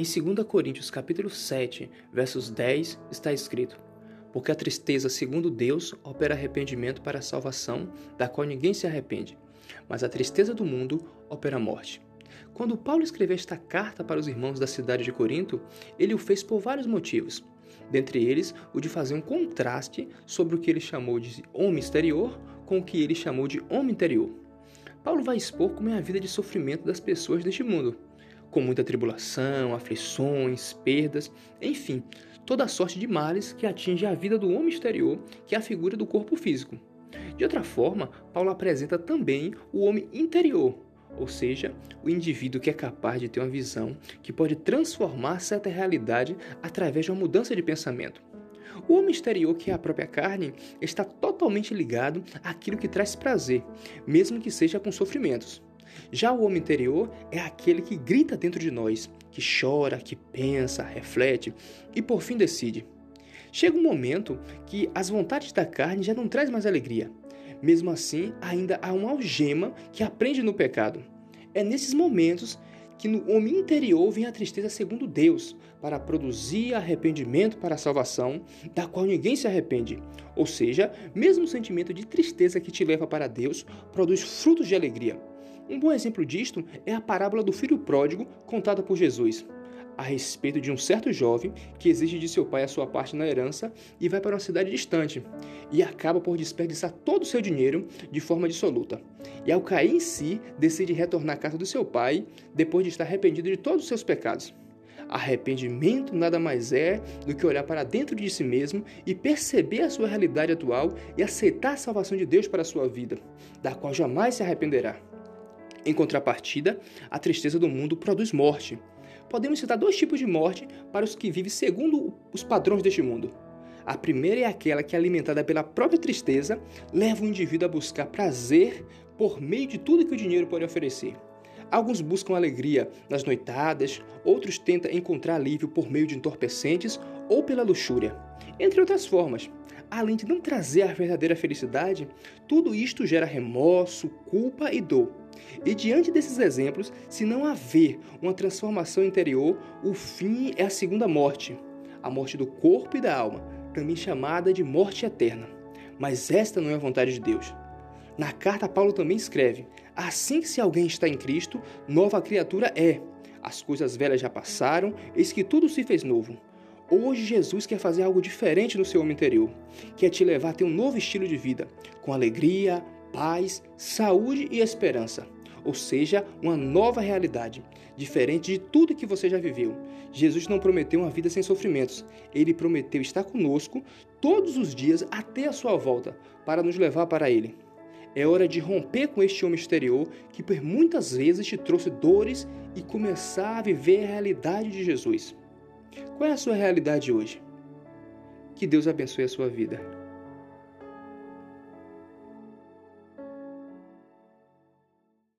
Em 2 Coríntios capítulo 7, versos 10, está escrito: Porque a tristeza, segundo Deus, opera arrependimento para a salvação, da qual ninguém se arrepende, mas a tristeza do mundo opera morte. Quando Paulo escreveu esta carta para os irmãos da cidade de Corinto, ele o fez por vários motivos. Dentre eles, o de fazer um contraste sobre o que ele chamou de homem exterior com o que ele chamou de homem interior. Paulo vai expor como é a vida de sofrimento das pessoas deste mundo com muita tribulação, aflições, perdas, enfim, toda sorte de males que atinge a vida do homem exterior, que é a figura do corpo físico. De outra forma, Paulo apresenta também o homem interior, ou seja, o indivíduo que é capaz de ter uma visão que pode transformar certa realidade através de uma mudança de pensamento. O homem exterior, que é a própria carne, está totalmente ligado àquilo que traz prazer, mesmo que seja com sofrimentos. Já o homem interior é aquele que grita dentro de nós, que chora, que pensa, reflete e por fim decide. Chega um momento que as vontades da carne já não trazem mais alegria. Mesmo assim, ainda há uma algema que aprende no pecado. É nesses momentos que no homem interior vem a tristeza segundo Deus, para produzir arrependimento para a salvação, da qual ninguém se arrepende. Ou seja, mesmo o sentimento de tristeza que te leva para Deus produz frutos de alegria. Um bom exemplo disto é a parábola do filho pródigo contada por Jesus, a respeito de um certo jovem que exige de seu pai a sua parte na herança e vai para uma cidade distante e acaba por desperdiçar todo o seu dinheiro de forma dissoluta. E ao cair em si, decide retornar à casa do seu pai depois de estar arrependido de todos os seus pecados. Arrependimento nada mais é do que olhar para dentro de si mesmo e perceber a sua realidade atual e aceitar a salvação de Deus para a sua vida, da qual jamais se arrependerá. Em contrapartida, a tristeza do mundo produz morte. Podemos citar dois tipos de morte para os que vivem segundo os padrões deste mundo. A primeira é aquela que, alimentada pela própria tristeza, leva o indivíduo a buscar prazer por meio de tudo que o dinheiro pode oferecer. Alguns buscam alegria nas noitadas, outros tentam encontrar alívio por meio de entorpecentes ou pela luxúria, entre outras formas. Além de não trazer a verdadeira felicidade, tudo isto gera remorso, culpa e dor e diante desses exemplos, se não haver uma transformação interior, o fim é a segunda morte, a morte do corpo e da alma, também chamada de morte eterna. Mas esta não é a vontade de Deus. Na carta, Paulo também escreve: Assim que se alguém está em Cristo, nova criatura é. As coisas velhas já passaram, eis que tudo se fez novo. Hoje Jesus quer fazer algo diferente no seu homem interior, quer te levar a ter um novo estilo de vida, com alegria, paz, saúde e esperança. Ou seja, uma nova realidade, diferente de tudo que você já viveu. Jesus não prometeu uma vida sem sofrimentos, ele prometeu estar conosco todos os dias até a sua volta, para nos levar para ele. É hora de romper com este homem exterior que por muitas vezes te trouxe dores e começar a viver a realidade de Jesus. Qual é a sua realidade hoje? Que Deus abençoe a sua vida.